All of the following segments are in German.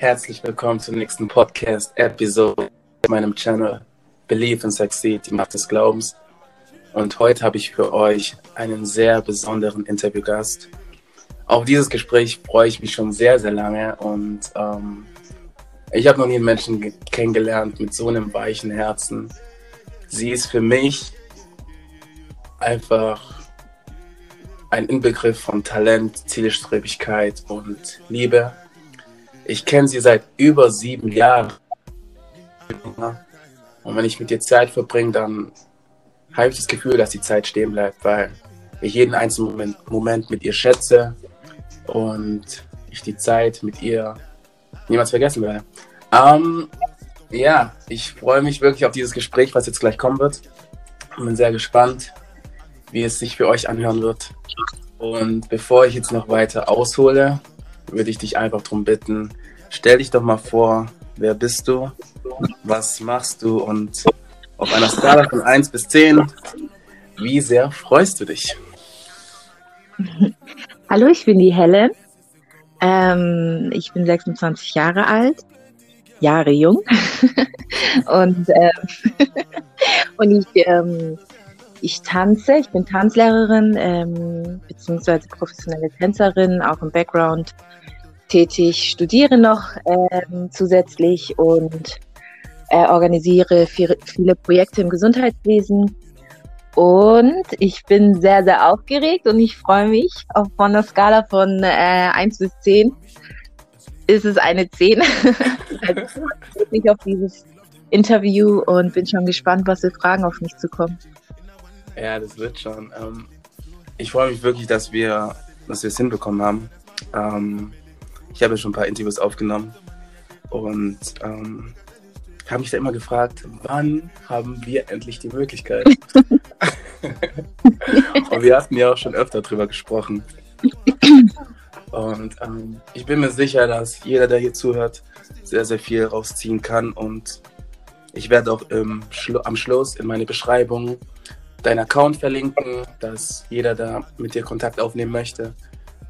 Herzlich willkommen zur nächsten Podcast-Episode auf meinem Channel Believe and Succeed, die Macht des Glaubens. Und heute habe ich für euch einen sehr besonderen Interviewgast. Auf dieses Gespräch freue ich mich schon sehr, sehr lange und ähm, ich habe noch nie einen Menschen kennengelernt mit so einem weichen Herzen. Sie ist für mich einfach ein Inbegriff von Talent, Zielstrebigkeit und Liebe. Ich kenne sie seit über sieben Jahren. Und wenn ich mit ihr Zeit verbringe, dann habe ich das Gefühl, dass die Zeit stehen bleibt, weil ich jeden einzelnen Moment, Moment mit ihr schätze und ich die Zeit mit ihr niemals vergessen werde. Ähm, ja, ich freue mich wirklich auf dieses Gespräch, was jetzt gleich kommen wird. Und bin sehr gespannt, wie es sich für euch anhören wird. Und bevor ich jetzt noch weiter aushole, würde ich dich einfach darum bitten, stell dich doch mal vor, wer bist du, was machst du und auf einer Skala von 1 bis 10, wie sehr freust du dich? Hallo, ich bin die Helen. Ähm, ich bin 26 Jahre alt, Jahre jung. und ähm, und ich, ähm, ich tanze, ich bin Tanzlehrerin, ähm, beziehungsweise professionelle Tänzerin, auch im Background tätig, studiere noch ähm, zusätzlich und äh, organisiere viele, viele Projekte im Gesundheitswesen. Und ich bin sehr, sehr aufgeregt und ich freue mich auf von der Skala von äh, 1 bis 10 ist es eine 10. also ich freue mich auf dieses Interview und bin schon gespannt, was für Fragen auf mich zukommen. Ja, das wird schon. Ähm, ich freue mich wirklich, dass wir, dass wir es hinbekommen haben. Ähm, ich habe ja schon ein paar Interviews aufgenommen und ähm, habe mich da immer gefragt, wann haben wir endlich die Möglichkeit? und wir hatten ja auch schon öfter drüber gesprochen. Und ähm, ich bin mir sicher, dass jeder, der hier zuhört, sehr, sehr viel rausziehen kann. Und ich werde auch Schlu am Schluss in meine Beschreibung deinen Account verlinken, dass jeder, der mit dir Kontakt aufnehmen möchte,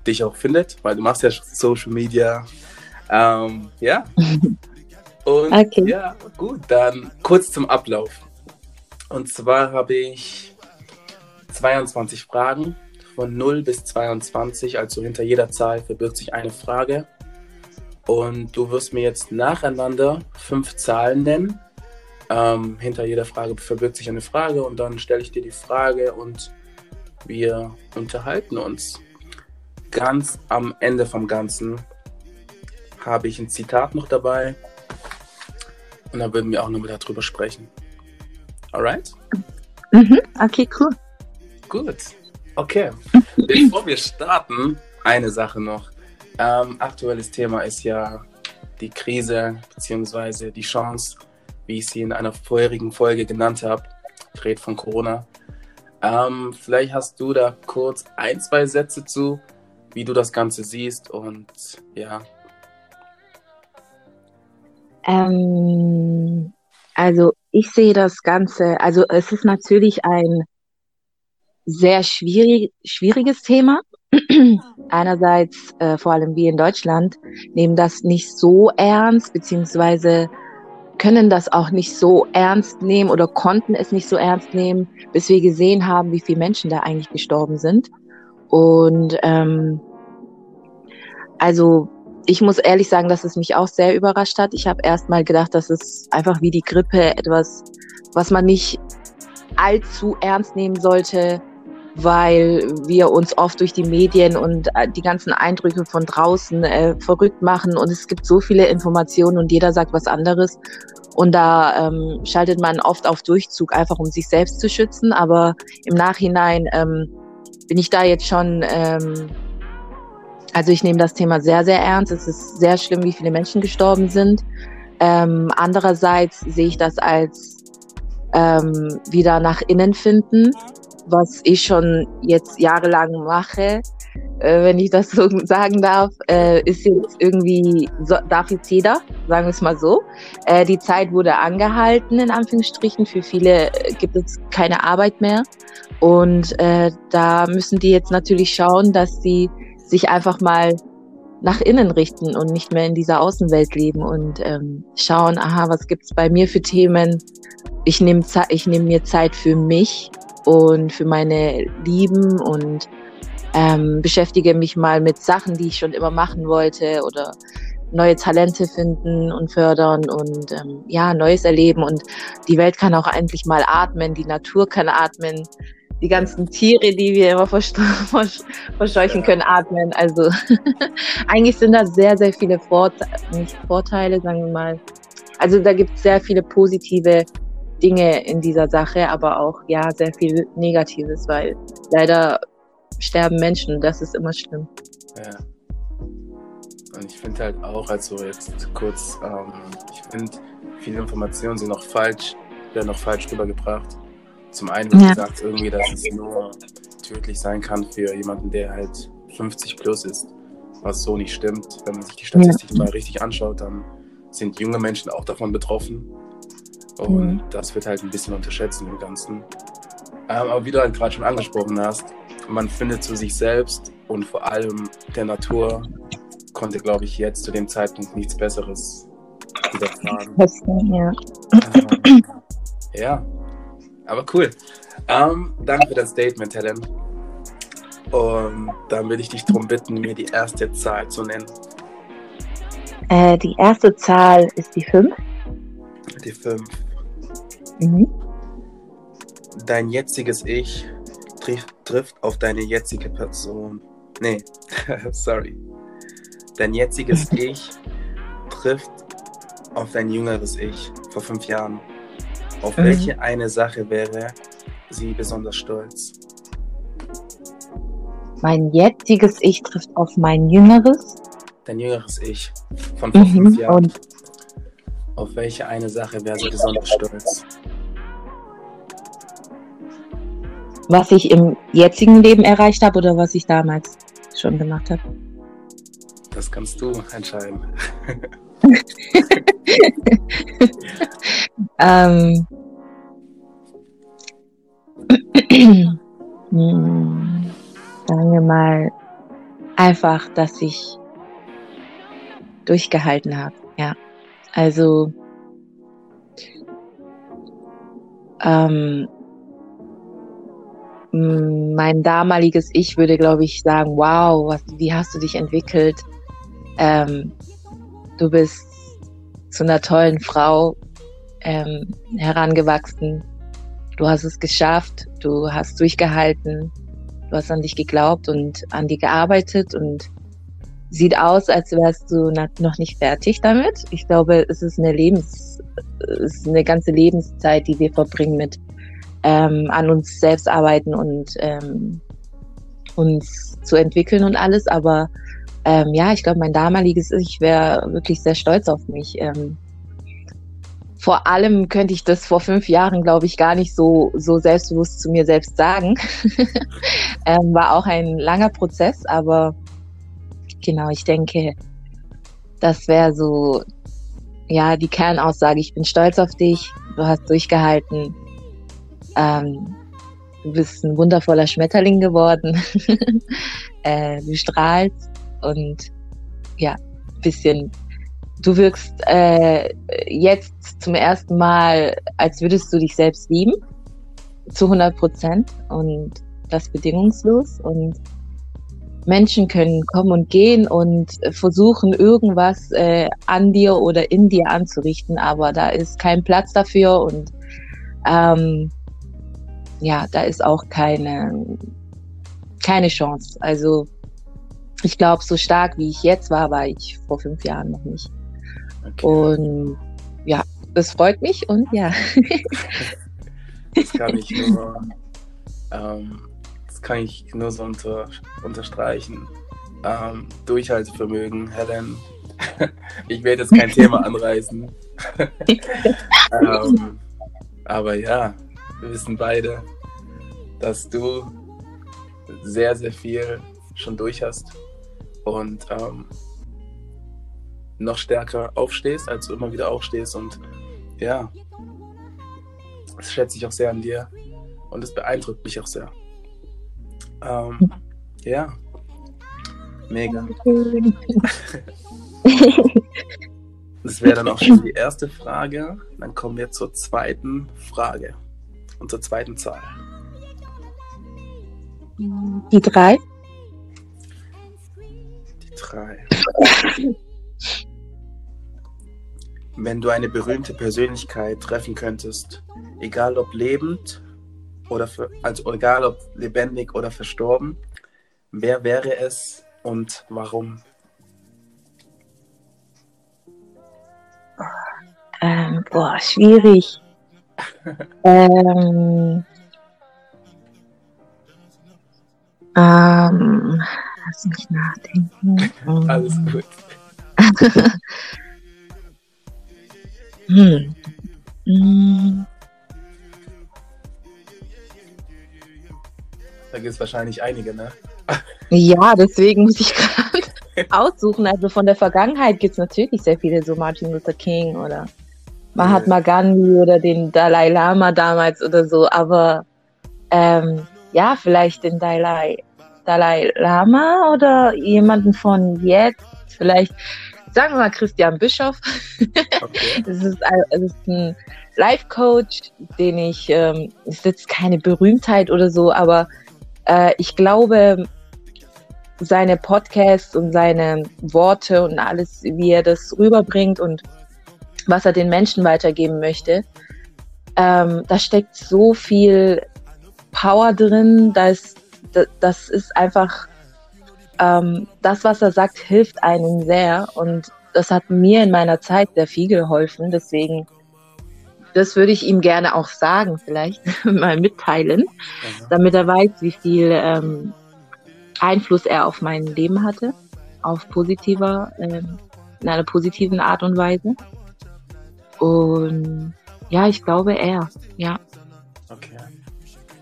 dich auch findet, weil du machst ja Social Media. Ähm, ja. Und okay. ja, gut, dann kurz zum Ablauf. Und zwar habe ich 22 Fragen von 0 bis 22, also hinter jeder Zahl verbirgt sich eine Frage. Und du wirst mir jetzt nacheinander fünf Zahlen nennen. Ähm, hinter jeder Frage verbirgt sich eine Frage und dann stelle ich dir die Frage und wir unterhalten uns ganz am Ende vom Ganzen habe ich ein Zitat noch dabei. Und dann würden wir auch nochmal darüber sprechen. Alright? Mhm, okay, cool. Gut. Okay. Bevor wir starten, eine Sache noch. Ähm, aktuelles Thema ist ja die Krise bzw. die Chance, wie ich sie in einer vorherigen Folge genannt habe. Rede von Corona. Ähm, vielleicht hast du da kurz ein, zwei Sätze zu, wie du das Ganze siehst und ja. Ähm, also ich sehe das Ganze, also es ist natürlich ein sehr schwierig, schwieriges Thema. Einerseits, äh, vor allem wir in Deutschland, nehmen das nicht so ernst, beziehungsweise können das auch nicht so ernst nehmen oder konnten es nicht so ernst nehmen, bis wir gesehen haben, wie viele Menschen da eigentlich gestorben sind. Und ähm, also ich muss ehrlich sagen, dass es mich auch sehr überrascht hat. Ich habe erst mal gedacht, dass es einfach wie die Grippe etwas, was man nicht allzu ernst nehmen sollte, weil wir uns oft durch die Medien und äh, die ganzen Eindrücke von draußen äh, verrückt machen und es gibt so viele Informationen und jeder sagt was anderes und da ähm, schaltet man oft auf Durchzug, einfach um sich selbst zu schützen, aber im Nachhinein ähm, bin ich da jetzt schon ähm, also ich nehme das Thema sehr, sehr ernst. Es ist sehr schlimm, wie viele Menschen gestorben sind. Ähm, andererseits sehe ich das als ähm, wieder nach innen finden, was ich schon jetzt jahrelang mache. äh, wenn ich das so sagen darf, äh, ist jetzt irgendwie, so, darf jetzt jeder, sagen wir es mal so. Äh, die Zeit wurde angehalten, in Anführungsstrichen. Für viele äh, gibt es keine Arbeit mehr. Und äh, da müssen die jetzt natürlich schauen, dass sie sich einfach mal nach innen richten und nicht mehr in dieser Außenwelt leben und ähm, schauen, aha, was gibt's bei mir für Themen? Ich nehme ich nehm mir Zeit für mich und für meine Lieben und ähm, beschäftige mich mal mit Sachen, die ich schon immer machen wollte oder neue Talente finden und fördern und ähm, ja, Neues erleben. Und die Welt kann auch endlich mal atmen, die Natur kann atmen, die ganzen Tiere, die wir immer verscheuchen können, atmen. Also eigentlich sind da sehr, sehr viele nicht Vorteile, sagen wir mal. Also da gibt es sehr viele positive Dinge in dieser Sache, aber auch ja sehr viel Negatives, weil leider sterben Menschen und das ist immer schlimm. Ja. Und ich finde halt auch, also jetzt kurz, ähm, ich finde, viele Informationen sind noch falsch, werden noch falsch rübergebracht. Zum einen wird ja. gesagt, irgendwie, dass es nur tödlich sein kann für jemanden, der halt 50 plus ist, was so nicht stimmt. Wenn man sich die Statistik ja. mal richtig anschaut, dann sind junge Menschen auch davon betroffen. Und mhm. das wird halt ein bisschen unterschätzt im Ganzen. Ähm, aber wie du halt gerade schon angesprochen hast, man findet zu sich selbst und vor allem der Natur konnte, glaube ich, jetzt zu dem Zeitpunkt nichts Besseres widerfahren. Ja. Ähm, ja, aber cool. Ähm, danke für das Statement, Helen. Und dann würde ich dich darum bitten, mir die erste Zahl zu nennen. Äh, die erste Zahl ist die 5. Die 5. Mhm. Dein jetziges Ich trifft, trifft auf deine jetzige Person. Nee, sorry. Dein jetziges Ich trifft auf dein jüngeres Ich vor fünf Jahren. Auf mhm. welche eine Sache wäre sie besonders stolz? Mein jetziges Ich trifft auf mein jüngeres. Dein jüngeres Ich von vor mhm. fünf Jahren. Und auf welche eine Sache wäre sie besonders stolz? was ich im jetzigen Leben erreicht habe oder was ich damals schon gemacht habe? Das kannst du entscheiden. ähm, hm, sagen wir mal einfach, dass ich durchgehalten habe. Ja, also ähm, mein damaliges Ich würde, glaube ich, sagen, wow, was, wie hast du dich entwickelt? Ähm, du bist zu einer tollen Frau ähm, herangewachsen. Du hast es geschafft, du hast durchgehalten, du hast an dich geglaubt und an dich gearbeitet und sieht aus, als wärst du noch nicht fertig damit. Ich glaube, es ist eine Lebens, es ist eine ganze Lebenszeit, die wir verbringen mit ähm, an uns selbst arbeiten und ähm, uns zu entwickeln und alles. Aber ähm, ja, ich glaube, mein damaliges Ich wäre wirklich sehr stolz auf mich. Ähm, vor allem könnte ich das vor fünf Jahren, glaube ich, gar nicht so, so selbstbewusst zu mir selbst sagen. ähm, war auch ein langer Prozess, aber genau, ich denke, das wäre so, ja, die Kernaussage. Ich bin stolz auf dich, du hast durchgehalten, ähm, du bist ein wundervoller Schmetterling geworden. äh, du strahlst und ja, bisschen. Du wirkst äh, jetzt zum ersten Mal, als würdest du dich selbst lieben, zu 100 Prozent und das bedingungslos. Und Menschen können kommen und gehen und versuchen, irgendwas äh, an dir oder in dir anzurichten, aber da ist kein Platz dafür und ähm, ja, da ist auch keine, keine Chance. Also ich glaube, so stark wie ich jetzt war, war ich vor fünf Jahren noch nicht. Okay. Und ja, das freut mich und ja. das kann ich nur, ähm, das kann ich nur so unter, unterstreichen. Ähm, Durchhaltevermögen, Helen. ich werde jetzt kein Thema anreißen. ähm, aber ja, wir wissen beide, dass du sehr, sehr viel schon durch hast und ähm, noch stärker aufstehst, als du immer wieder aufstehst. Und ja, das schätze ich auch sehr an dir und es beeindruckt mich auch sehr. Ähm, ja, mega. Das wäre dann auch schon die erste Frage. Dann kommen wir zur zweiten Frage und zur zweiten Zahl. Die drei. Die drei. Wenn du eine berühmte Persönlichkeit treffen könntest, egal ob lebend oder für, also egal ob lebendig oder verstorben, wer wäre es und warum? Ähm, boah, schwierig. ähm, ähm, lass mich nachdenken. Alles gut. hm. Hm. Da gibt es wahrscheinlich einige, ne? Ja, deswegen muss ich gerade aussuchen. Also von der Vergangenheit gibt es natürlich sehr viele, so Martin Luther King oder Mahatma Gandhi oder den Dalai Lama damals oder so. Aber ähm, ja, vielleicht den Dalai, Dalai Lama oder jemanden von jetzt. Vielleicht, sagen wir mal, Christian Bischof. Okay. das, ist, das ist ein Life-Coach, den ich, ähm, ist jetzt keine Berühmtheit oder so, aber äh, ich glaube, seine Podcasts und seine Worte und alles, wie er das rüberbringt und was er den Menschen weitergeben möchte, ähm, da steckt so viel Power drin, dass das ist einfach ähm, das, was er sagt, hilft einem sehr und das hat mir in meiner Zeit sehr viel geholfen. Deswegen, das würde ich ihm gerne auch sagen, vielleicht mal mitteilen, mhm. damit er weiß, wie viel ähm, Einfluss er auf mein Leben hatte, auf positiver, äh, in einer positiven Art und Weise. Und ja, ich glaube er, ja. Okay.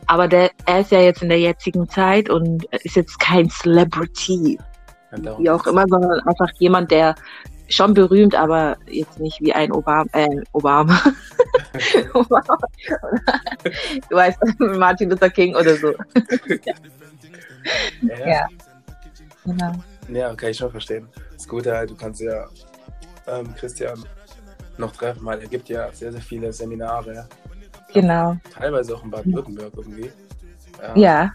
Aber der, er ist ja jetzt in der jetzigen Zeit und ist jetzt kein Celebrity, wie auch immer, sondern einfach jemand, der schon berühmt, aber jetzt nicht wie ein Obama. Äh, Obama. Obama. du weißt, Martin Luther King oder so. ja. Ja. ja. Genau. Ja, kann ich schon verstehen. Das Gute halt, du kannst ja ähm, Christian noch treffen, weil er gibt ja sehr, sehr viele Seminare. Genau. Teilweise auch in Baden-Württemberg irgendwie. Ähm, ja.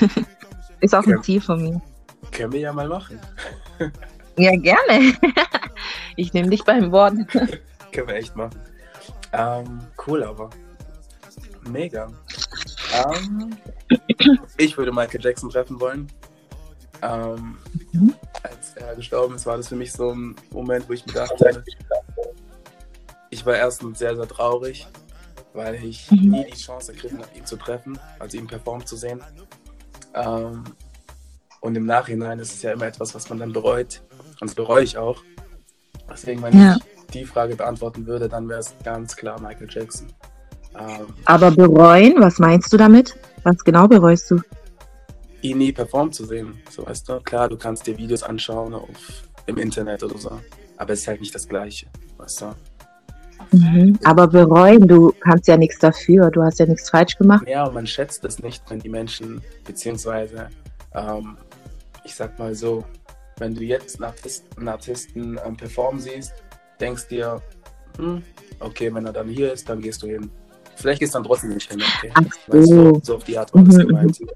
Ist auch ein Ziel von mir. Können wir ja mal machen. Ja, gerne. ich nehme dich beim Wort. können wir echt machen. Ähm, cool, aber mega. Ähm, ich würde Michael Jackson treffen wollen. Ähm, mhm. Als er gestorben ist, war das für mich so ein Moment, wo ich mir dachte, ich war erstens sehr, sehr traurig, weil ich mhm. nie die Chance ergriffen habe, ihn zu treffen, also ihn performen zu sehen. Ähm, und im Nachhinein ist es ja immer etwas, was man dann bereut. Und das bereue ich auch. Deswegen, wenn ja. ich die Frage beantworten würde, dann wäre es ganz klar Michael Jackson. Ähm, Aber bereuen, was meinst du damit? Was genau bereust du? Ihn nie performt zu sehen. So weißt du, klar, du kannst dir Videos anschauen auf, im Internet oder so. Aber es ist halt nicht das Gleiche, weißt du. Mhm. Aber bereuen, du kannst ja nichts dafür, du hast ja nichts falsch gemacht. Ja, und man schätzt es nicht, wenn die Menschen, beziehungsweise, ähm, ich sag mal so, wenn du jetzt einen Artisten, einen Artisten ähm, performen siehst, denkst dir, hm, okay, wenn er dann hier ist, dann gehst du hin. Vielleicht gehst du dann trotzdem nicht hin. Okay? Ach so. Weißt du, so auf die Art war das mhm, gemeint. Mhm.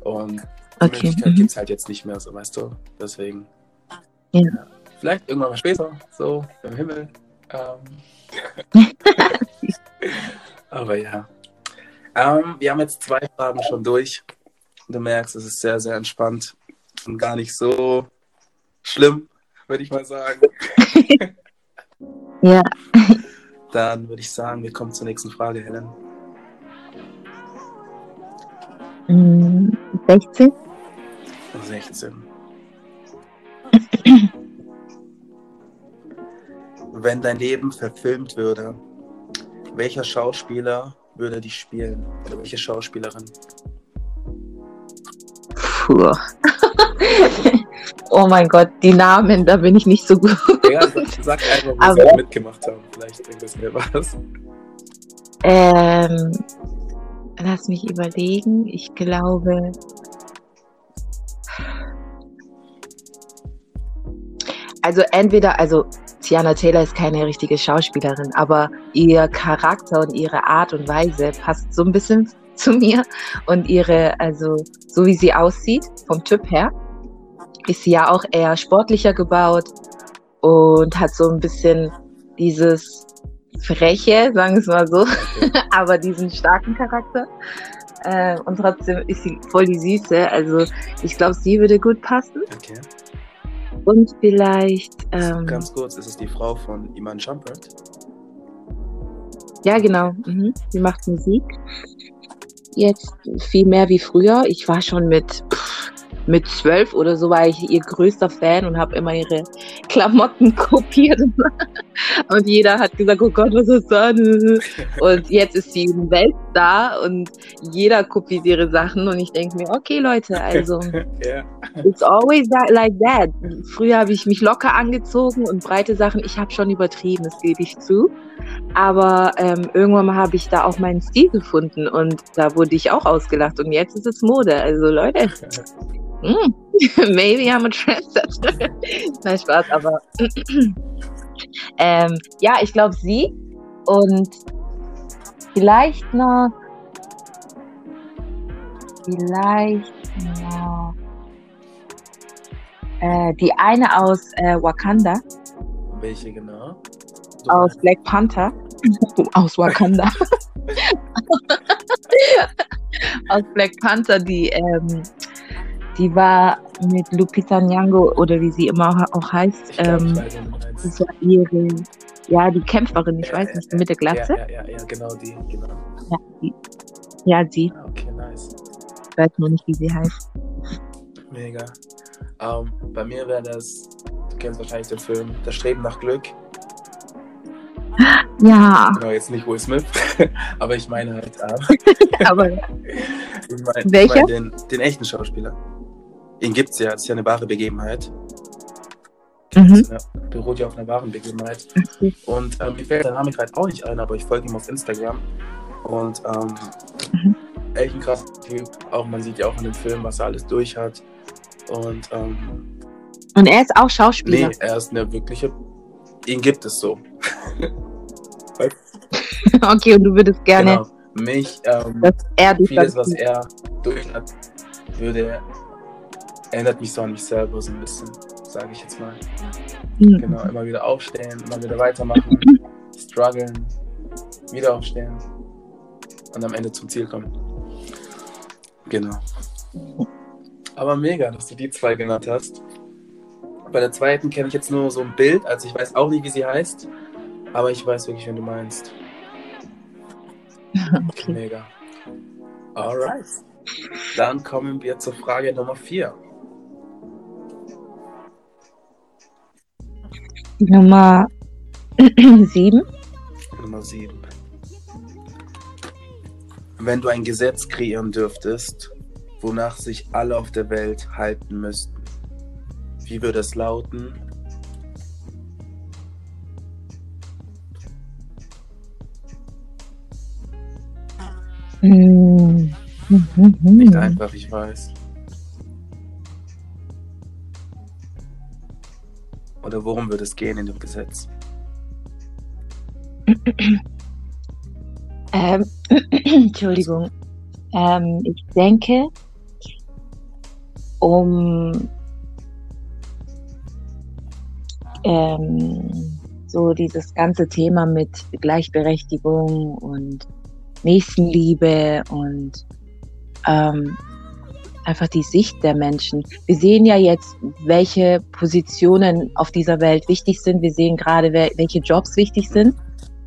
Und die okay. Möglichkeit mhm. gibt es halt jetzt nicht mehr, so weißt du. Deswegen. Ja. ja. Vielleicht irgendwann mal später, so im Himmel. Ähm. Aber ja. Ähm, wir haben jetzt zwei Fragen schon durch. Du merkst, es ist sehr, sehr entspannt und gar nicht so schlimm, würde ich mal sagen. ja. Dann würde ich sagen, wir kommen zur nächsten Frage, Helen. 16. 16. Wenn dein Leben verfilmt würde, welcher Schauspieler würde dich spielen? Oder welche Schauspielerin? Puh. oh mein Gott, die Namen, da bin ich nicht so gut. Ja, sag, einfach, wo sie mitgemacht haben. Vielleicht bringt es mir was. Ähm, lass mich überlegen. Ich glaube. Also entweder, also Tiana Taylor ist keine richtige Schauspielerin, aber ihr Charakter und ihre Art und Weise passt so ein bisschen zu mir und ihre, also so wie sie aussieht vom Typ her, ist sie ja auch eher sportlicher gebaut und hat so ein bisschen dieses freche, sagen wir es mal so, aber diesen starken Charakter. Äh, und trotzdem ist sie voll die Süße. Also ich glaube, sie würde gut passen. Okay. Und vielleicht. Ähm, Ganz kurz, ist es die Frau von Iman Shumpert? Ja, genau. Mhm. Sie macht Musik. Jetzt viel mehr wie früher. Ich war schon mit mit zwölf oder so war ich ihr größter Fan und habe immer ihre Klamotten kopiert. und jeder hat gesagt, oh Gott, was ist das? Und jetzt ist sie ein Weltstar und jeder kopiert ihre Sachen. Und ich denke mir, okay Leute, also yeah. it's always that, like that. Früher habe ich mich locker angezogen und breite Sachen, ich habe schon übertrieben, das gebe ich zu. Aber ähm, irgendwann habe ich da auch meinen Stil gefunden und da wurde ich auch ausgelacht. Und jetzt ist es Mode. Also Leute, mm, maybe I'm a trendsetter. Nein, Spaß, aber ähm, ja, ich glaube sie und vielleicht noch, vielleicht noch äh, die eine aus äh, Wakanda. Welche genau? So aus Black Panther. aus Wakanda. aus Black Panther, die ähm, die war mit Lupita Nyong'o oder wie sie immer auch heißt. Ähm, das war ihre, ja, die Kämpferin, ich ja, weiß nicht, mit der Glatze. Ja, ja, ja, genau die, genau. Ja, die. Ja, sie. Ah, okay, nice. Ich weiß nur nicht, wie sie heißt. Mega. Um, ähm, bei mir wäre das, du kennst wahrscheinlich den Film Das Streben nach Glück. Ja. Genau, jetzt nicht Will Smith, aber ich meine halt. Äh, aber. ich Welcher? Ich mein den, den echten Schauspieler. Ihn gibt es ja, das ist ja eine wahre Begebenheit. Mhm. Ja, beruht ja auf einer wahren Begebenheit. Mhm. Und ähm, mir fällt der Name gerade auch nicht ein, aber ich folge ihm auf Instagram. Und ähm, mhm. echt ein krasser Typ. Auch man sieht ja auch in dem Film, was er alles durch hat. Und, ähm, und er ist auch Schauspieler. Nee, er ist eine wirkliche. Ihn gibt es so. okay, und du würdest gerne. Genau. Mich, ähm, dass er vieles, was er durch hat, würde erinnert mich so an mich selber so ein bisschen, sage ich jetzt mal. Mhm. Genau, immer wieder aufstehen, immer wieder weitermachen, strugglen, wieder aufstehen und am Ende zum Ziel kommen. Genau. Aber mega, dass du die zwei genannt hast. Bei der zweiten kenne ich jetzt nur so ein Bild, also ich weiß auch nicht, wie sie heißt, aber ich weiß wirklich, wen du meinst. Okay. Mega. Alright. Dann kommen wir zur Frage Nummer 4. Nummer 7. Nummer 7. Wenn du ein Gesetz kreieren dürftest, wonach sich alle auf der Welt halten müssten, wie würde es lauten? Mm. Nicht einfach, ich weiß. Oder worum wird es gehen in dem Gesetz? Ähm, Entschuldigung. Ähm, ich denke, um ähm, so dieses ganze Thema mit Gleichberechtigung und Nächstenliebe und ähm, einfach die Sicht der Menschen. Wir sehen ja jetzt, welche Positionen auf dieser Welt wichtig sind. Wir sehen gerade, welche Jobs wichtig sind.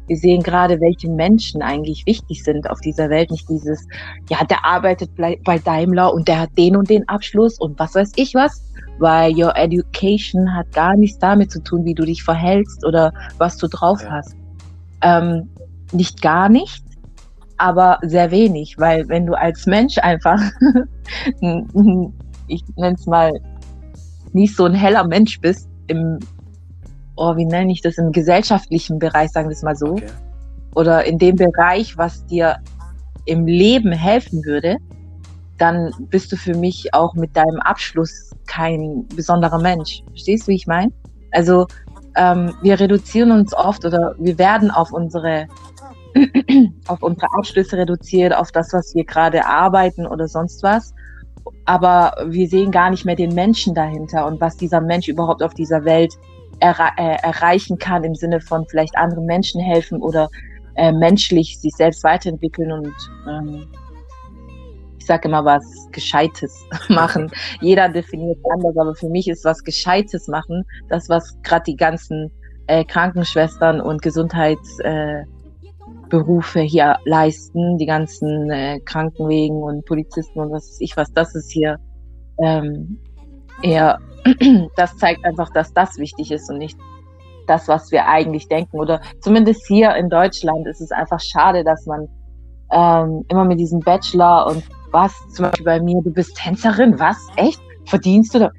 Wir sehen gerade, welche Menschen eigentlich wichtig sind auf dieser Welt. Nicht dieses, ja, der arbeitet bei Daimler und der hat den und den Abschluss und was weiß ich was. Weil your education hat gar nichts damit zu tun, wie du dich verhältst oder was du drauf hast. Ähm, nicht gar nicht, aber sehr wenig, weil wenn du als Mensch einfach, ich nenne es mal, nicht so ein heller Mensch bist im, oh, wie nenne ich das, im gesellschaftlichen Bereich, sagen wir es mal so. Okay. Oder in dem Bereich, was dir im Leben helfen würde, dann bist du für mich auch mit deinem Abschluss kein besonderer Mensch. Verstehst du, wie ich meine? Also ähm, wir reduzieren uns oft oder wir werden auf unsere auf unsere Abschlüsse reduziert, auf das, was wir gerade arbeiten oder sonst was. Aber wir sehen gar nicht mehr den Menschen dahinter und was dieser Mensch überhaupt auf dieser Welt erre äh, erreichen kann im Sinne von vielleicht anderen Menschen helfen oder äh, menschlich sich selbst weiterentwickeln und ähm, ich sage immer was Gescheites machen. Jeder definiert anders, aber für mich ist was Gescheites machen, das, was gerade die ganzen äh, Krankenschwestern und Gesundheitsberufe äh, hier leisten, die ganzen äh, Krankenwegen und Polizisten und was weiß ich was, das ist hier ähm, eher, das zeigt einfach, dass das wichtig ist und nicht das, was wir eigentlich denken. Oder zumindest hier in Deutschland ist es einfach schade, dass man ähm, immer mit diesem Bachelor und was, zum Beispiel bei mir, du bist Tänzerin, was? Echt? Verdienst du? Da?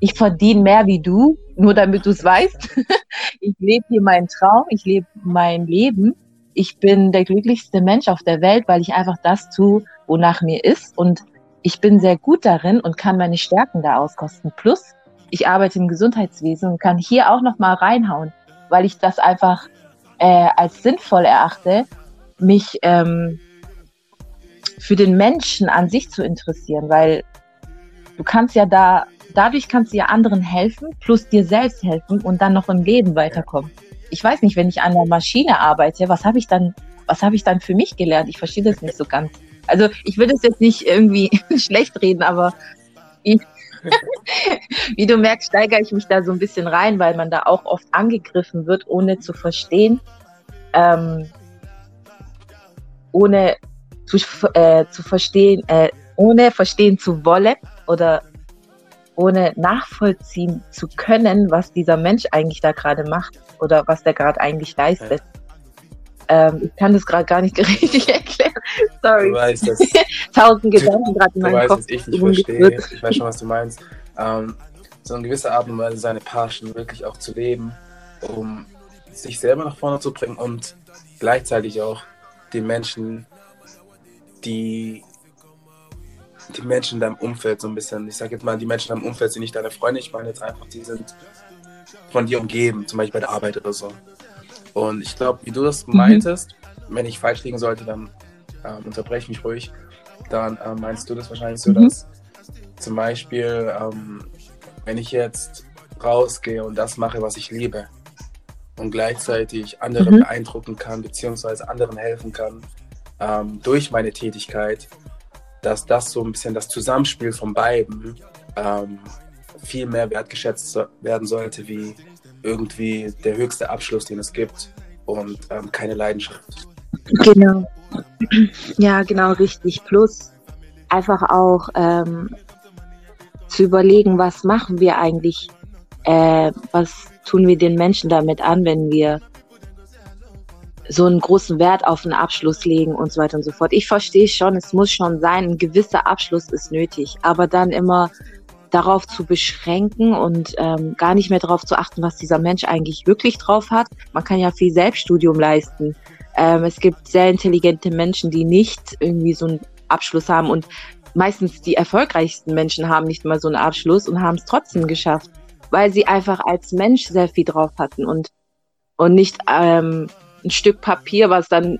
Ich verdiene mehr wie du, nur damit du es weißt. ich lebe hier meinen Traum, ich lebe mein Leben. Ich bin der glücklichste Mensch auf der Welt, weil ich einfach das tue, wonach mir ist. Und ich bin sehr gut darin und kann meine Stärken da auskosten. Plus, ich arbeite im Gesundheitswesen und kann hier auch noch mal reinhauen, weil ich das einfach äh, als sinnvoll erachte, mich ähm, für den Menschen an sich zu interessieren, weil du kannst ja da, dadurch kannst du ja anderen helfen, plus dir selbst helfen und dann noch im Leben weiterkommen. Ich weiß nicht, wenn ich an der Maschine arbeite, was habe ich dann, was habe ich dann für mich gelernt? Ich verstehe das nicht so ganz. Also ich will das jetzt nicht irgendwie schlecht reden, aber ich Wie du merkst, steigere ich mich da so ein bisschen rein, weil man da auch oft angegriffen wird, ohne zu verstehen, ähm, ohne zu, äh, zu verstehen, äh, ohne verstehen zu wollen oder ohne nachvollziehen zu können, was dieser Mensch eigentlich da gerade macht oder was der gerade eigentlich leistet. Ähm, ich kann das gerade gar nicht richtig erklären. Sorry. Du weißt, dass, Tausend Gedanken gerade in meinem weißt, Kopf. Dass ich nicht verstehe. Ich weiß schon, was du meinst. Ähm, so eine gewisse Art und Weise seine Passion wirklich auch zu leben, um sich selber nach vorne zu bringen und gleichzeitig auch den Menschen, die die Menschen in deinem Umfeld so ein bisschen, ich sage jetzt mal, die Menschen in deinem Umfeld sind nicht deine Freunde, ich meine jetzt einfach, die sind von dir umgeben, zum Beispiel bei der Arbeit oder so. Und ich glaube, wie du das mhm. meintest, mhm. wenn ich falsch liegen sollte, dann ähm, unterbreche mich ruhig. Dann ähm, meinst du das wahrscheinlich so, mhm. dass zum Beispiel, ähm, wenn ich jetzt rausgehe und das mache, was ich liebe und gleichzeitig andere mhm. beeindrucken kann, beziehungsweise anderen helfen kann ähm, durch meine Tätigkeit, dass das so ein bisschen das Zusammenspiel von beiden ähm, viel mehr wertgeschätzt werden sollte, wie irgendwie der höchste Abschluss, den es gibt und ähm, keine Leidenschaft. Genau. Ja, genau, richtig. Plus einfach auch ähm, zu überlegen, was machen wir eigentlich, äh, was tun wir den Menschen damit an, wenn wir so einen großen Wert auf einen Abschluss legen und so weiter und so fort. Ich verstehe schon, es muss schon sein, ein gewisser Abschluss ist nötig, aber dann immer darauf zu beschränken und ähm, gar nicht mehr darauf zu achten, was dieser Mensch eigentlich wirklich drauf hat. Man kann ja viel Selbststudium leisten. Ähm, es gibt sehr intelligente Menschen, die nicht irgendwie so einen Abschluss haben und meistens die erfolgreichsten Menschen haben nicht mal so einen Abschluss und haben es trotzdem geschafft, weil sie einfach als Mensch sehr viel drauf hatten und und nicht ähm, ein Stück Papier, was dann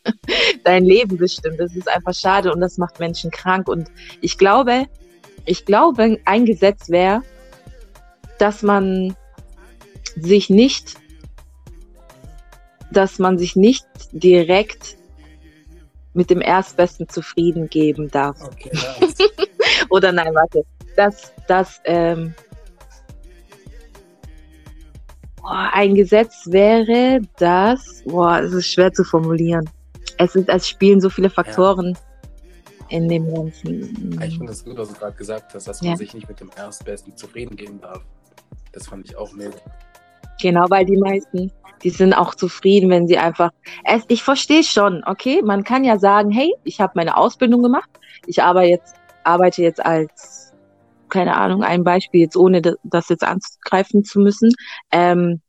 dein Leben bestimmt. Das ist einfach schade und das macht Menschen krank. Und ich glaube, ich glaube, ein Gesetz wäre, dass man sich nicht, dass man sich nicht direkt mit dem Erstbesten zufrieden geben darf. Okay, nice. Oder nein, warte. Dass, dass ähm, ein Gesetz wäre, dass, boah, es ist schwer zu formulieren. Es, ist, es spielen so viele Faktoren. Ja in dem ganzen. Ich finde das gut, was du gerade gesagt hast, dass man sich nicht mit dem Erstbesten zufrieden geben darf. Das fand ich auch nett. Genau, weil die meisten, die sind auch zufrieden, wenn sie einfach. Es, ich verstehe schon, okay? Man kann ja sagen, hey, ich habe meine Ausbildung gemacht, ich arbeite jetzt, arbeite jetzt als keine Ahnung, ein Beispiel jetzt, ohne das jetzt anzugreifen zu müssen, ähm,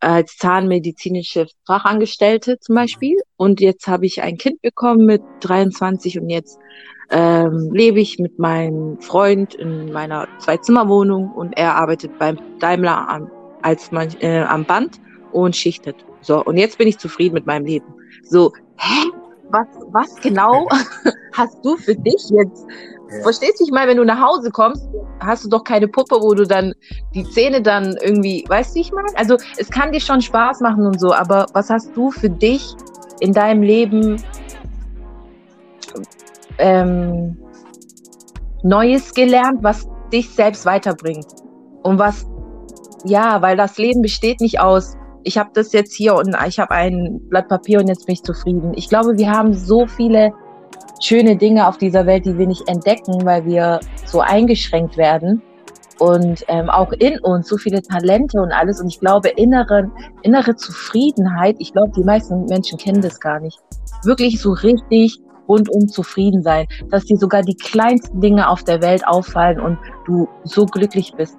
als zahnmedizinische Fachangestellte zum Beispiel. Und jetzt habe ich ein Kind bekommen mit 23 und jetzt ähm, lebe ich mit meinem Freund in meiner Zwei-Zimmer-Wohnung und er arbeitet beim Daimler am, als man, äh, am Band und schichtet. So, und jetzt bin ich zufrieden mit meinem Leben. So, hä? Was, was genau hast du für dich jetzt? Ja. Verstehst du, ich meine, wenn du nach Hause kommst, hast du doch keine Puppe, wo du dann die Zähne dann irgendwie, weißt du, ich meine? Also, es kann dir schon Spaß machen und so, aber was hast du für dich in deinem Leben ähm, Neues gelernt, was dich selbst weiterbringt? Und was, ja, weil das Leben besteht nicht aus ich habe das jetzt hier und ich habe ein Blatt Papier und jetzt bin ich zufrieden. Ich glaube, wir haben so viele schöne Dinge auf dieser Welt, die wir nicht entdecken, weil wir so eingeschränkt werden. Und ähm, auch in uns so viele Talente und alles. Und ich glaube, innere, innere Zufriedenheit, ich glaube, die meisten Menschen kennen das gar nicht. Wirklich so richtig rundum zufrieden sein, dass dir sogar die kleinsten Dinge auf der Welt auffallen und du so glücklich bist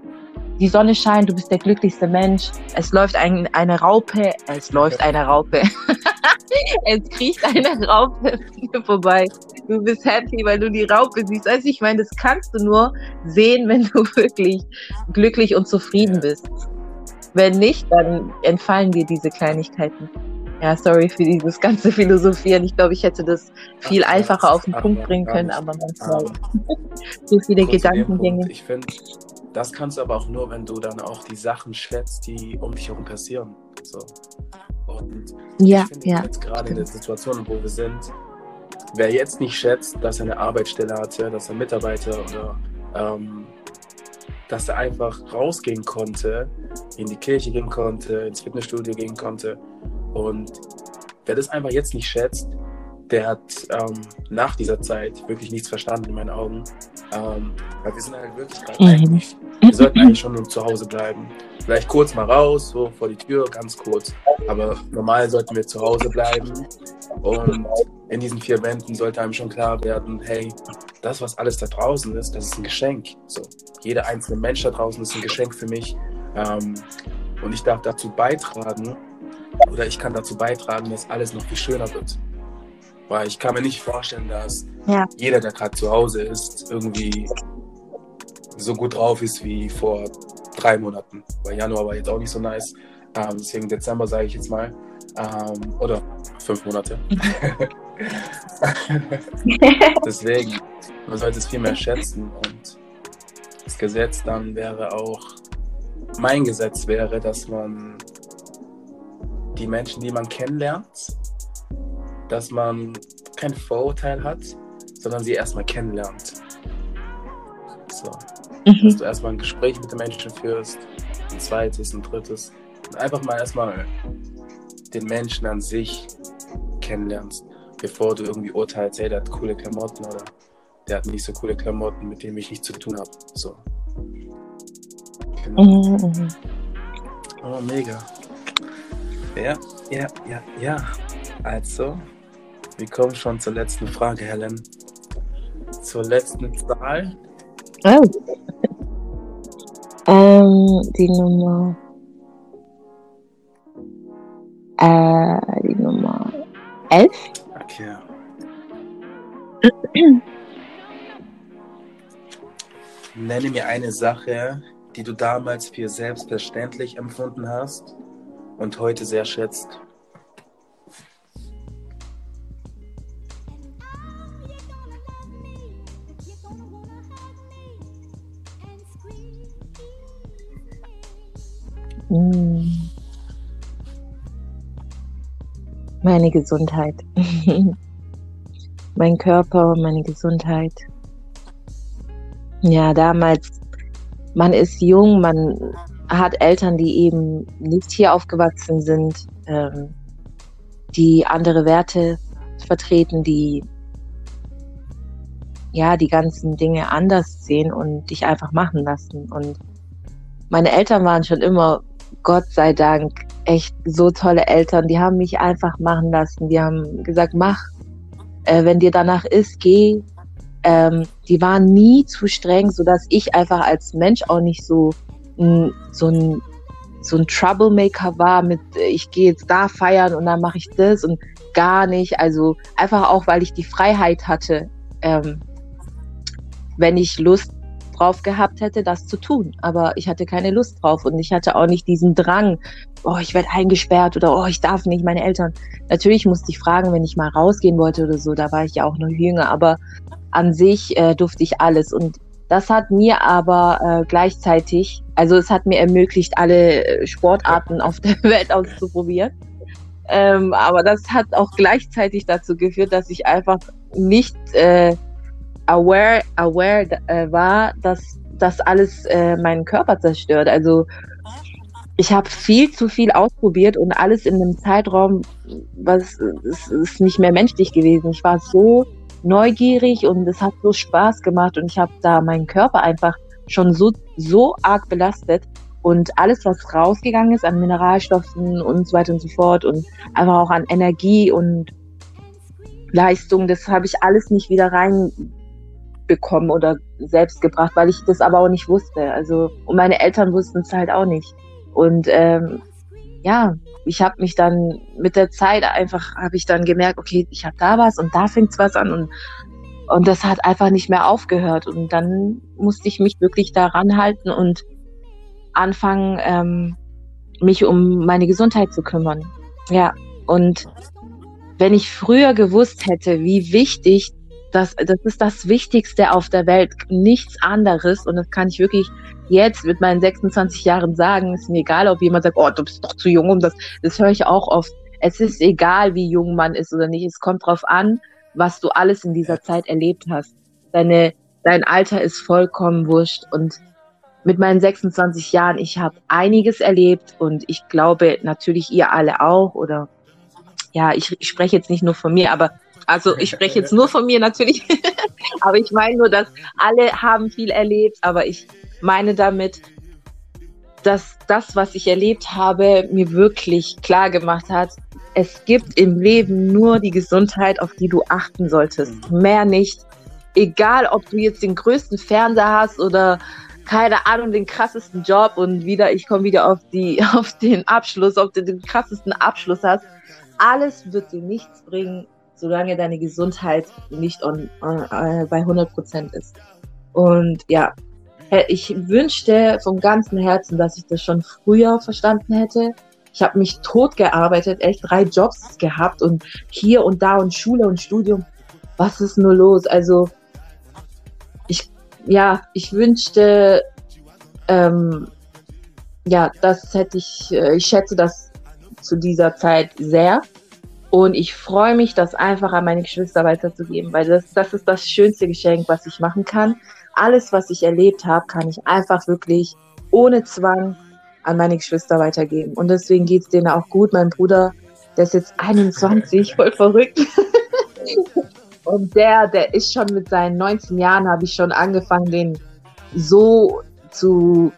die Sonne scheint, du bist der glücklichste Mensch. Es läuft ein, eine Raupe, es läuft eine Raupe. es kriecht eine Raupe vorbei. Du bist happy, weil du die Raupe siehst. Also ich meine, das kannst du nur sehen, wenn du wirklich glücklich und zufrieden bist. Wenn nicht, dann entfallen dir diese Kleinigkeiten. Ja, sorry für dieses ganze Philosophieren. Ich glaube, ich hätte das viel einfacher auf den Punkt bringen können, aber manchmal so viele Gedankengänge. Ich finde, das kannst du aber auch nur, wenn du dann auch die Sachen schätzt, die um dich herum passieren. So. Und ja, ich finde ja. jetzt gerade in der Situation, wo wir sind, wer jetzt nicht schätzt, dass er eine Arbeitsstelle hatte, dass er Mitarbeiter oder ähm, dass er einfach rausgehen konnte, in die Kirche gehen konnte, ins Fitnessstudio gehen konnte. Und wer das einfach jetzt nicht schätzt, der hat ähm, nach dieser Zeit wirklich nichts verstanden in meinen Augen. Ähm, weil wir sind halt wirklich gerade mhm. eigentlich, wir sollten eigentlich schon nur zu Hause bleiben. Vielleicht kurz mal raus, so vor die Tür, ganz kurz. Aber normal sollten wir zu Hause bleiben. Und in diesen vier Wänden sollte einem schon klar werden, hey, das, was alles da draußen ist, das ist ein Geschenk. So, jeder einzelne Mensch da draußen ist ein Geschenk für mich. Ähm, und ich darf dazu beitragen, oder ich kann dazu beitragen, dass alles noch viel schöner wird. Weil ich kann mir nicht vorstellen, dass ja. jeder, der gerade zu Hause ist, irgendwie so gut drauf ist wie vor drei Monaten. Weil Januar war jetzt auch nicht so nice. Ähm, deswegen Dezember sage ich jetzt mal. Ähm, oder fünf Monate. deswegen, man sollte es viel mehr schätzen. Und das Gesetz dann wäre auch, mein Gesetz wäre, dass man die Menschen, die man kennenlernt, dass man kein Vorurteil hat, sondern sie erstmal kennenlernt. So. Mhm. Dass du erstmal ein Gespräch mit den Menschen führst, ein zweites, ein drittes. Und einfach mal erstmal den Menschen an sich kennenlernst, bevor du irgendwie urteilst, hey, der hat coole Klamotten oder der hat nicht so coole Klamotten, mit denen ich nichts zu tun habe. So. Genau. Mhm, mhm. Oh, mega. Ja, ja, ja, ja. Also, wir kommen schon zur letzten Frage, Helen. Zur letzten Zahl. Oh. ähm, die Nummer. Äh, die Nummer 11. Okay. Nenne mir eine Sache, die du damals für selbstverständlich empfunden hast und heute sehr schätzt. Mm. Meine Gesundheit. mein Körper, meine Gesundheit. Ja, damals, man ist jung, man hat Eltern, die eben nicht hier aufgewachsen sind, ähm, die andere Werte vertreten, die ja die ganzen Dinge anders sehen und dich einfach machen lassen. Und meine Eltern waren schon immer Gott sei Dank echt so tolle Eltern. Die haben mich einfach machen lassen. Die haben gesagt, mach, äh, wenn dir danach ist, geh. ähm, die waren nie zu streng, sodass ich einfach als Mensch auch nicht so, so ein so ein Troublemaker war mit, ich gehe jetzt da feiern und dann mache ich das und gar nicht. Also einfach auch, weil ich die Freiheit hatte, ähm, wenn ich Lust drauf gehabt hätte, das zu tun. Aber ich hatte keine Lust drauf und ich hatte auch nicht diesen Drang, oh, ich werde eingesperrt oder oh, ich darf nicht, meine Eltern. Natürlich musste ich fragen, wenn ich mal rausgehen wollte oder so, da war ich ja auch noch jünger, aber an sich äh, durfte ich alles. Und das hat mir aber äh, gleichzeitig, also es hat mir ermöglicht, alle äh, Sportarten auf der Welt auszuprobieren. Ähm, aber das hat auch gleichzeitig dazu geführt, dass ich einfach nicht äh, aware, aware äh, war, dass das alles äh, meinen Körper zerstört. Also ich habe viel zu viel ausprobiert und alles in einem Zeitraum, was es ist nicht mehr menschlich gewesen. Ich war so neugierig und es hat so Spaß gemacht und ich habe da meinen Körper einfach schon so so arg belastet und alles was rausgegangen ist an Mineralstoffen und so weiter und so fort und einfach auch an Energie und Leistung, das habe ich alles nicht wieder rein bekommen oder selbst gebracht, weil ich das aber auch nicht wusste. Also und meine Eltern wussten es halt auch nicht. Und ähm, ja, ich habe mich dann mit der Zeit einfach habe ich dann gemerkt, okay, ich habe da was und da fängt's was an und und das hat einfach nicht mehr aufgehört. Und dann musste ich mich wirklich daran halten und anfangen, ähm, mich um meine Gesundheit zu kümmern. Ja, und wenn ich früher gewusst hätte, wie wichtig das, das ist das Wichtigste auf der Welt, nichts anderes. Und das kann ich wirklich jetzt mit meinen 26 Jahren sagen. Ist mir egal, ob jemand sagt, oh, du bist doch zu jung um das. Das höre ich auch oft. Es ist egal, wie jung man ist oder nicht. Es kommt drauf an, was du alles in dieser Zeit erlebt hast. Deine, dein Alter ist vollkommen wurscht. Und mit meinen 26 Jahren, ich habe einiges erlebt und ich glaube natürlich ihr alle auch oder ja, ich, ich spreche jetzt nicht nur von mir, aber also ich spreche jetzt nur von mir natürlich, aber ich meine nur, dass alle haben viel erlebt, aber ich meine damit, dass das, was ich erlebt habe, mir wirklich klar gemacht hat, es gibt im Leben nur die Gesundheit, auf die du achten solltest. Mhm. Mehr nicht. Egal, ob du jetzt den größten Fernseher hast oder keine Ahnung, den krassesten Job und wieder, ich komme wieder auf die, auf den Abschluss, ob du den krassesten Abschluss hast. Alles wird dir nichts bringen, solange deine Gesundheit nicht on, äh, bei 100 Prozent ist. Und ja, ich wünschte vom ganzen Herzen, dass ich das schon früher verstanden hätte. Ich habe mich tot gearbeitet, echt drei Jobs gehabt und hier und da und Schule und Studium. Was ist nur los? Also ich, ja, ich wünschte, ähm, ja, das hätte ich, äh, ich schätze das zu dieser Zeit sehr. Und ich freue mich, das einfach an meine Geschwister weiterzugeben, weil das, das ist das schönste Geschenk, was ich machen kann. Alles, was ich erlebt habe, kann ich einfach wirklich ohne Zwang an meine Geschwister weitergeben. Und deswegen geht es denen auch gut. Mein Bruder, der ist jetzt 21, voll verrückt. Und der, der ist schon mit seinen 19 Jahren, habe ich schon angefangen, den so zu.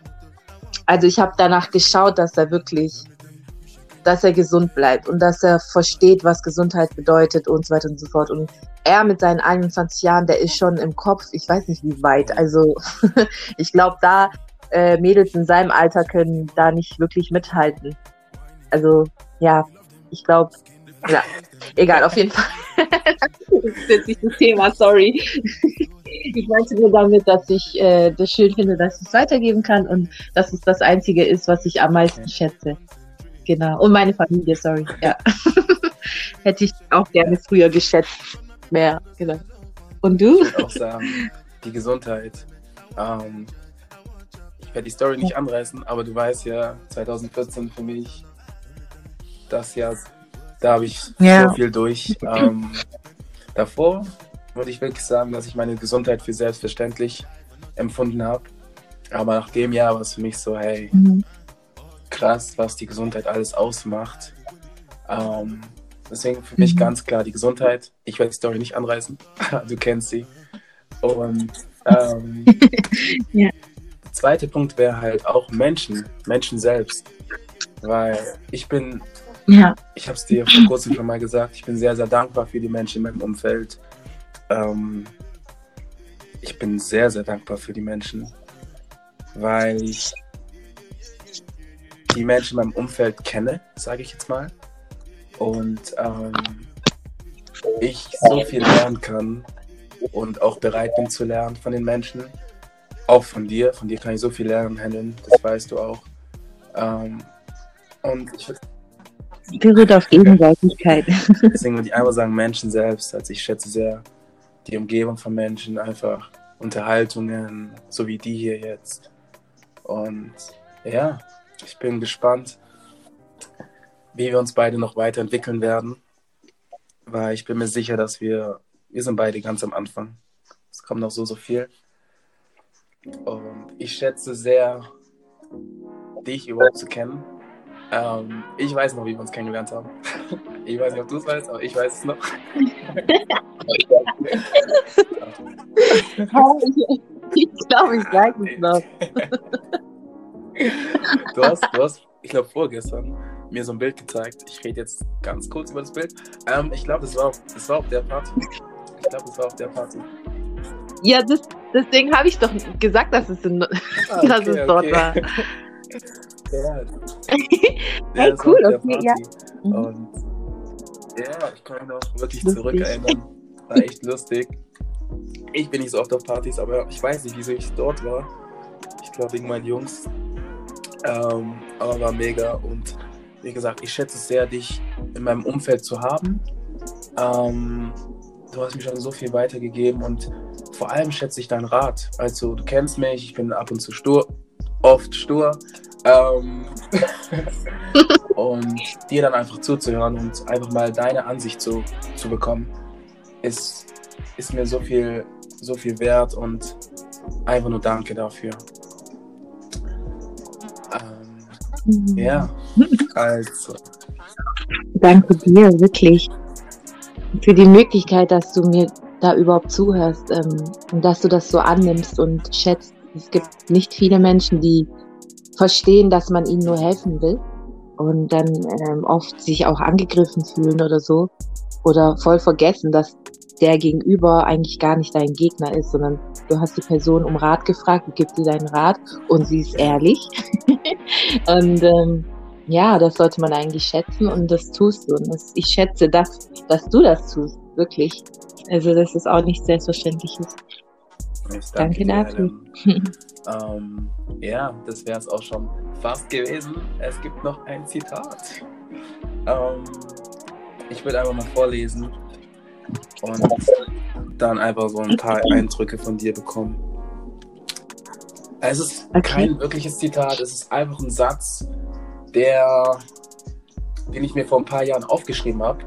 Also ich habe danach geschaut, dass er wirklich dass er gesund bleibt und dass er versteht, was Gesundheit bedeutet und so weiter und so fort. Und er mit seinen 21 Jahren, der ist schon im Kopf, ich weiß nicht wie weit. Also ich glaube, da äh, Mädels in seinem Alter können da nicht wirklich mithalten. Also ja, ich glaube, ja, egal, auf jeden Fall. das ist jetzt nicht das Thema, sorry. Ich meinte nur damit, dass ich äh, das schön finde, dass ich es weitergeben kann und dass es das Einzige ist, was ich am meisten schätze. Genau. Und meine Familie, sorry. Ja. Hätte ich auch gerne früher geschätzt. Mehr, genau. Und du? Ich würde auch sagen, die Gesundheit. Ähm, ich werde die Story nicht anreißen, aber du weißt ja, 2014 für mich, das Jahr, da habe ich ja. so viel durch. Ähm, davor würde ich wirklich sagen, dass ich meine Gesundheit für selbstverständlich empfunden habe. Aber nach dem Jahr war es für mich so, hey, mhm krass, was die Gesundheit alles ausmacht. Ähm, deswegen für mich mhm. ganz klar die Gesundheit. Ich werde die Story nicht anreißen. du kennst sie. Und ähm, ja. der zweite Punkt wäre halt auch Menschen, Menschen selbst. Weil ich bin, ja. ich habe es dir vor kurzem schon mal gesagt, ich bin sehr, sehr dankbar für die Menschen in meinem Umfeld. Ähm, ich bin sehr, sehr dankbar für die Menschen, weil ich die Menschen in meinem Umfeld kenne, sage ich jetzt mal. Und ähm, ich so viel lernen kann und auch bereit bin zu lernen von den Menschen. Auch von dir. Von dir kann ich so viel lernen, Helen. Das weißt du auch. Ähm, und ich beruht auf Gegenseitigkeit. Deswegen würde ich einfach sagen, Menschen selbst. Also ich schätze sehr die Umgebung von Menschen, einfach Unterhaltungen, so wie die hier jetzt. Und ja, ich bin gespannt, wie wir uns beide noch weiterentwickeln werden. Weil ich bin mir sicher, dass wir, wir sind beide ganz am Anfang. Es kommt noch so, so viel. Und ich schätze sehr, dich überhaupt zu kennen. Ähm, ich weiß noch, wie wir uns kennengelernt haben. Ich weiß nicht, ob du es weißt, aber ich weiß es noch. ich glaube, ich weiß es noch. Du hast, du hast ich glaube, vorgestern mir so ein Bild gezeigt. Ich rede jetzt ganz kurz über das Bild. Ähm, ich glaube, das war, das war auf der Party. Ich glaube, das war auf der Party. Ja, das, deswegen habe ich doch gesagt, dass es, in, ah, okay, dass es dort okay. war. ja. hey, cool, okay, ja. Mhm. Und ja, ich kann mich noch wirklich lustig. zurückerinnern. War echt lustig. Ich bin nicht so oft auf Partys, aber ich weiß nicht, wieso ich dort war. Ich glaube, wegen meinen Jungs. Ähm, aber war mega und wie gesagt, ich schätze es sehr, dich in meinem Umfeld zu haben. Ähm, du hast mir schon so viel weitergegeben und vor allem schätze ich deinen Rat. Also, du kennst mich, ich bin ab und zu stur, oft stur. Ähm, und dir dann einfach zuzuhören und einfach mal deine Ansicht zu, zu bekommen, ist, ist mir so viel, so viel wert und einfach nur danke dafür. Ähm, ja, also. Danke dir, wirklich, für die Möglichkeit, dass du mir da überhaupt zuhörst ähm, und dass du das so annimmst und schätzt. Es gibt nicht viele Menschen, die verstehen, dass man ihnen nur helfen will und dann ähm, oft sich auch angegriffen fühlen oder so oder voll vergessen, dass der Gegenüber eigentlich gar nicht dein Gegner ist, sondern du hast die Person um Rat gefragt, gibt dir deinen Rat und sie ist ehrlich. und ähm, ja, das sollte man eigentlich schätzen und das tust du. Und das, ich schätze, dass, dass du das tust, wirklich. Also, dass es auch nicht selbstverständlich ist. danke, danke dafür. ähm, ja, das wäre es auch schon fast gewesen. Es gibt noch ein Zitat. Ähm, ich will einfach mal vorlesen und dann einfach so ein paar Eindrücke von dir bekommen. Es ist okay. kein wirkliches Zitat, es ist einfach ein Satz, der, den ich mir vor ein paar Jahren aufgeschrieben habe,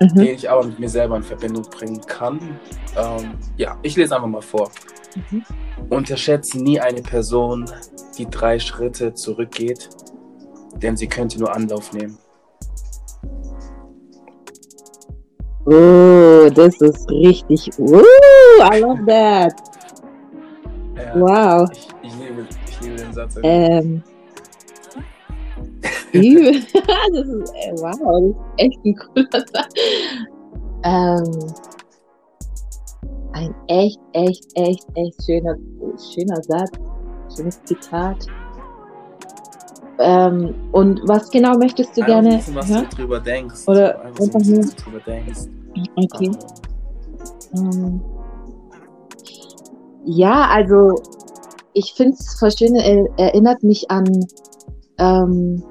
mhm. den ich aber mit mir selber in Verbindung bringen kann. Ähm, ja, ich lese einfach mal vor. Mhm. Unterschätze nie eine Person, die drei Schritte zurückgeht, denn sie könnte nur Anlauf nehmen. Oh, das ist richtig. Oh, I love that. Ja, wow. Ich, ich, liebe, ich liebe den Satz. Ähm, das ist, äh, wow, das ist echt ein cooler Satz. Ähm, ein echt, echt, echt, echt schöner, schöner Satz, schönes Zitat. Ähm, und was genau möchtest du gerne wissen, was hören? du drüber denkst. Oder einfach, einfach du drüber denkst. Okay. Ähm, ja, also ich finde es voll schön, er, erinnert mich an ähm,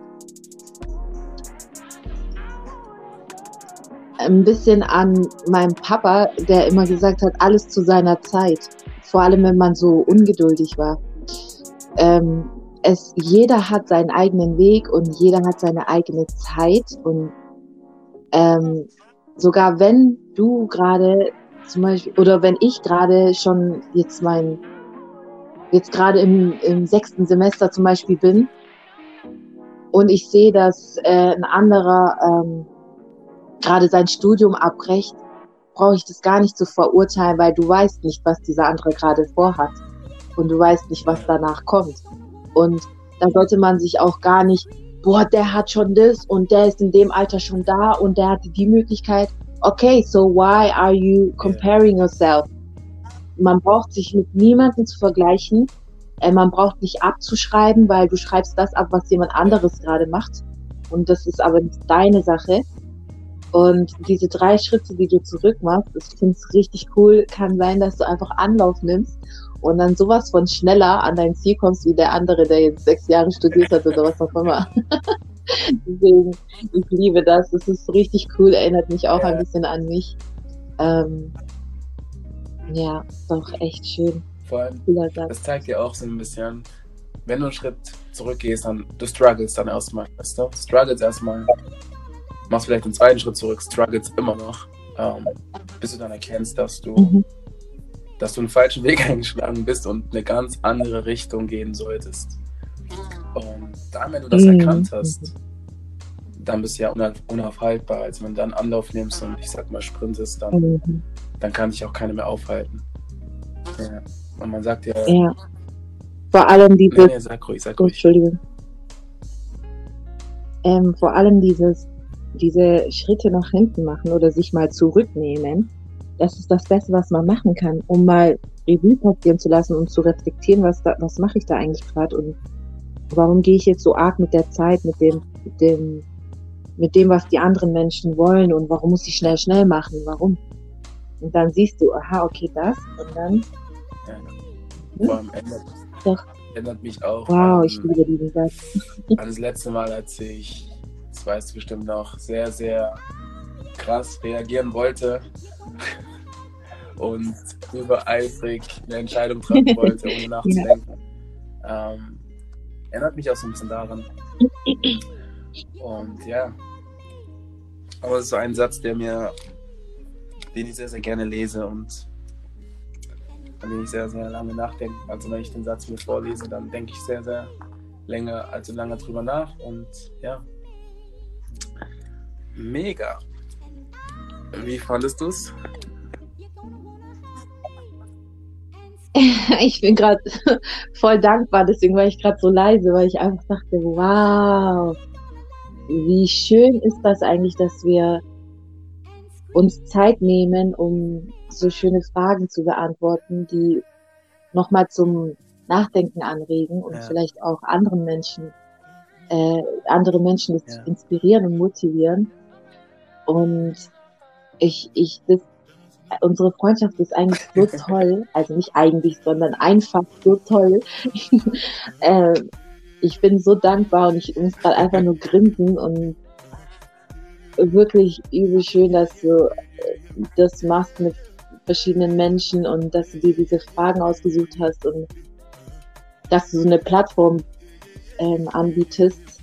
ein bisschen an meinen Papa, der immer gesagt hat, alles zu seiner Zeit. Vor allem, wenn man so ungeduldig war. Ähm, es, jeder hat seinen eigenen Weg und jeder hat seine eigene Zeit und ähm, sogar wenn du gerade zum Beispiel oder wenn ich gerade schon jetzt mein jetzt gerade im, im sechsten Semester zum Beispiel bin und ich sehe, dass äh, ein anderer ähm, gerade sein Studium abbrecht, brauche ich das gar nicht zu verurteilen, weil du weißt nicht, was dieser andere gerade vorhat und du weißt nicht, was danach kommt. Und da sollte man sich auch gar nicht, boah, der hat schon das und der ist in dem Alter schon da und der hatte die Möglichkeit, okay, so why are you comparing yourself? Man braucht sich mit niemandem zu vergleichen. Äh, man braucht nicht abzuschreiben, weil du schreibst das ab, was jemand anderes gerade macht. Und das ist aber nicht deine Sache. Und diese drei Schritte, die du zurück machst, ich finde es richtig cool. Kann sein, dass du einfach Anlauf nimmst und dann sowas von schneller an dein Ziel kommst, wie der andere, der jetzt sechs Jahre studiert hat oder was auch immer. Deswegen, ich liebe das. Das ist richtig cool, erinnert mich auch ja. ein bisschen an mich. Ähm, ja, doch echt schön. Vor allem, das zeigt dir auch so ein bisschen, wenn du einen Schritt zurückgehst, dann du struggles dann erstmal, weißt du? Struggles erstmal, machst vielleicht einen zweiten Schritt zurück, struggles immer noch, ähm, bis du dann erkennst, dass du, mhm. Dass du einen falschen Weg eingeschlagen bist und eine ganz andere Richtung gehen solltest. Und dann, wenn du das mhm. erkannt hast, dann bist du ja unaufhaltbar. Also wenn du dann Anlauf nimmst und ich sag mal sprintest, dann, mhm. dann kann dich auch keiner mehr aufhalten. Ja. Und man sagt ja. Ja. Vor allem dieses. Nee, nee, sag ruhig, sag ruhig. Entschuldigung. Ähm, vor allem dieses, diese Schritte nach hinten machen oder sich mal zurücknehmen. Das ist das Beste, was man machen kann, um mal Revue passieren zu lassen und zu reflektieren, was, da, was mache ich da eigentlich gerade und warum gehe ich jetzt so arg mit der Zeit, mit dem, mit dem, mit dem, was die anderen Menschen wollen und warum muss ich schnell, schnell machen, warum? Und dann siehst du, aha, okay, das und dann. Ja. Vor allem ändert, Doch. ändert mich auch. Wow, an, ich liebe diesen Satz. An das letzte Mal, als ich, das weißt du bestimmt noch, sehr, sehr krass reagieren wollte und übereifrig eine Entscheidung treffen wollte, ohne nachzudenken. Ja. Ähm, erinnert mich auch so ein bisschen daran. Und ja, aber es ist so ein Satz, der mir, den ich sehr, sehr gerne lese und an den ich sehr, sehr lange nachdenke. Also wenn ich den Satz mir vorlese, dann denke ich sehr, sehr länger, also lange drüber nach und ja, mega. Wie fandest du es? ich bin gerade voll dankbar, deswegen war ich gerade so leise, weil ich einfach dachte, wow, wie schön ist das eigentlich, dass wir uns Zeit nehmen, um so schöne Fragen zu beantworten, die nochmal zum Nachdenken anregen und ja. vielleicht auch anderen Menschen, äh, andere Menschen ja. inspirieren und motivieren. Und ich, ich, das unsere Freundschaft ist eigentlich so toll, also nicht eigentlich, sondern einfach so toll. äh, ich bin so dankbar und ich muss gerade einfach nur grinsen und wirklich übel schön, dass du das machst mit verschiedenen Menschen und dass du dir diese Fragen ausgesucht hast und dass du so eine Plattform ähm, anbietest,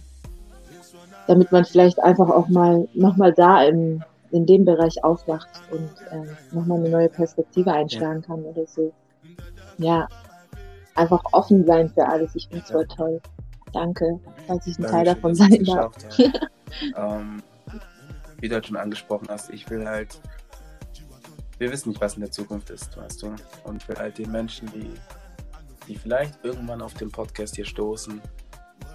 damit man vielleicht einfach auch mal nochmal da im in dem Bereich aufwacht und äh, nochmal eine neue Perspektive einschlagen ja. kann oder so. Ja, einfach offen sein für alles. Ich finde es voll toll. Danke, dass ich ein Teil davon sein darf. Ja. ähm, wie du halt schon angesprochen hast, ich will halt, wir wissen nicht, was in der Zukunft ist, weißt du, und will halt den Menschen, die, die vielleicht irgendwann auf den Podcast hier stoßen,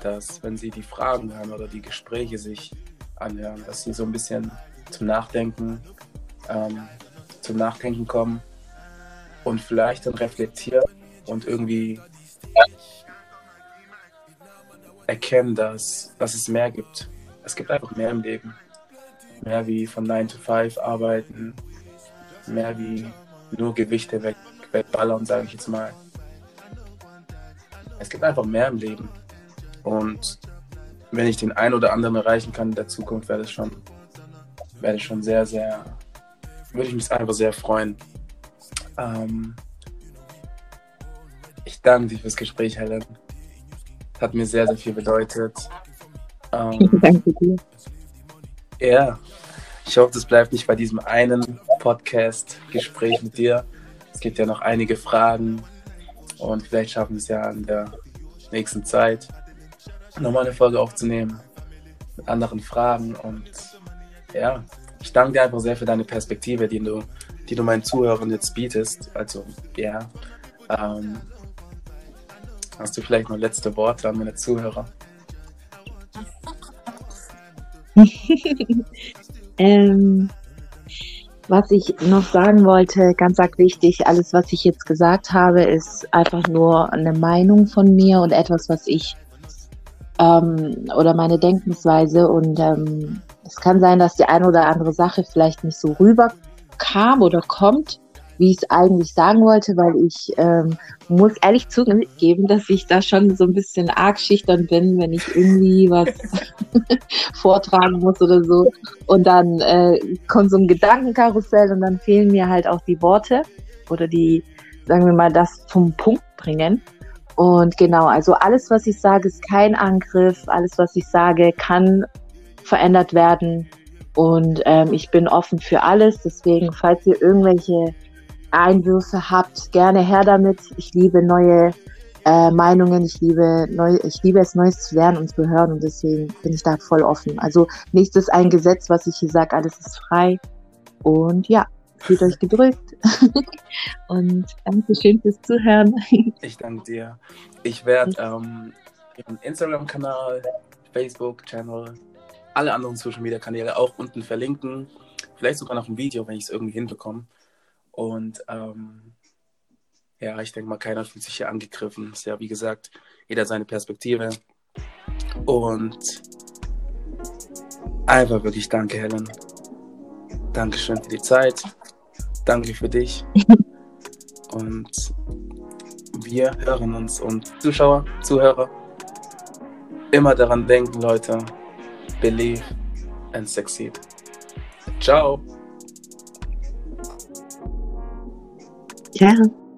dass wenn sie die Fragen hören oder die Gespräche sich anhören, dass sie so ein bisschen zum Nachdenken, ähm, zum Nachdenken kommen und vielleicht dann reflektieren und irgendwie erkennen, dass, dass es mehr gibt. Es gibt einfach mehr im Leben. Mehr wie von 9 to 5 arbeiten, mehr wie nur Gewichte weg, wegballern, sage ich jetzt mal. Es gibt einfach mehr im Leben. Und wenn ich den einen oder anderen erreichen kann in der Zukunft, wäre das schon werde ich schon sehr, sehr, würde ich mich einfach sehr freuen. Ähm, ich danke dir fürs Gespräch, Helen. Hat mir sehr, sehr viel bedeutet. Ähm, danke dir. Ja, ich hoffe, das bleibt nicht bei diesem einen Podcast-Gespräch mit dir. Es gibt ja noch einige Fragen und vielleicht schaffen wir es ja in der nächsten Zeit nochmal eine Folge aufzunehmen mit anderen Fragen und ja, ich danke dir einfach sehr für deine Perspektive, die du, die du meinen Zuhörern jetzt bietest. Also, ja. Ähm, hast du vielleicht noch letzte Worte an meine Zuhörer? ähm, Was ich noch sagen wollte, ganz arg wichtig, alles, was ich jetzt gesagt habe, ist einfach nur eine Meinung von mir und etwas, was ich ähm, oder meine Denkensweise. Und ähm, es kann sein, dass die eine oder andere Sache vielleicht nicht so rüberkam oder kommt, wie ich es eigentlich sagen wollte, weil ich ähm, muss ehrlich zugeben, dass ich da schon so ein bisschen arg schüchtern bin, wenn ich irgendwie was vortragen muss oder so. Und dann äh, kommt so ein Gedankenkarussell und dann fehlen mir halt auch die Worte oder die, sagen wir mal, das zum Punkt bringen. Und genau, also alles, was ich sage, ist kein Angriff. Alles, was ich sage, kann verändert werden. Und ähm, ich bin offen für alles. Deswegen, falls ihr irgendwelche Einwürfe habt, gerne her damit. Ich liebe neue äh, Meinungen, ich liebe, neu, ich liebe es, Neues zu lernen und zu hören und deswegen bin ich da voll offen. Also nichts ist ein Gesetz, was ich hier sage, alles ist frei. Und ja, fühlt euch gedrückt. und danke schön fürs Zuhören. Ich danke dir. Ich werde ähm, Instagram-Kanal, Facebook-Channel, alle anderen Social-Media-Kanäle auch unten verlinken. Vielleicht sogar noch ein Video, wenn ich es irgendwie hinbekomme. Und ähm, ja, ich denke mal, keiner fühlt sich hier angegriffen. Ist ja, wie gesagt, jeder seine Perspektive. Und einfach wirklich danke, Helen. Dankeschön für die Zeit. Danke für dich. Und wir hören uns. Und Zuschauer, Zuhörer, immer daran denken, Leute. Believe and succeed. Ciao. Ciao.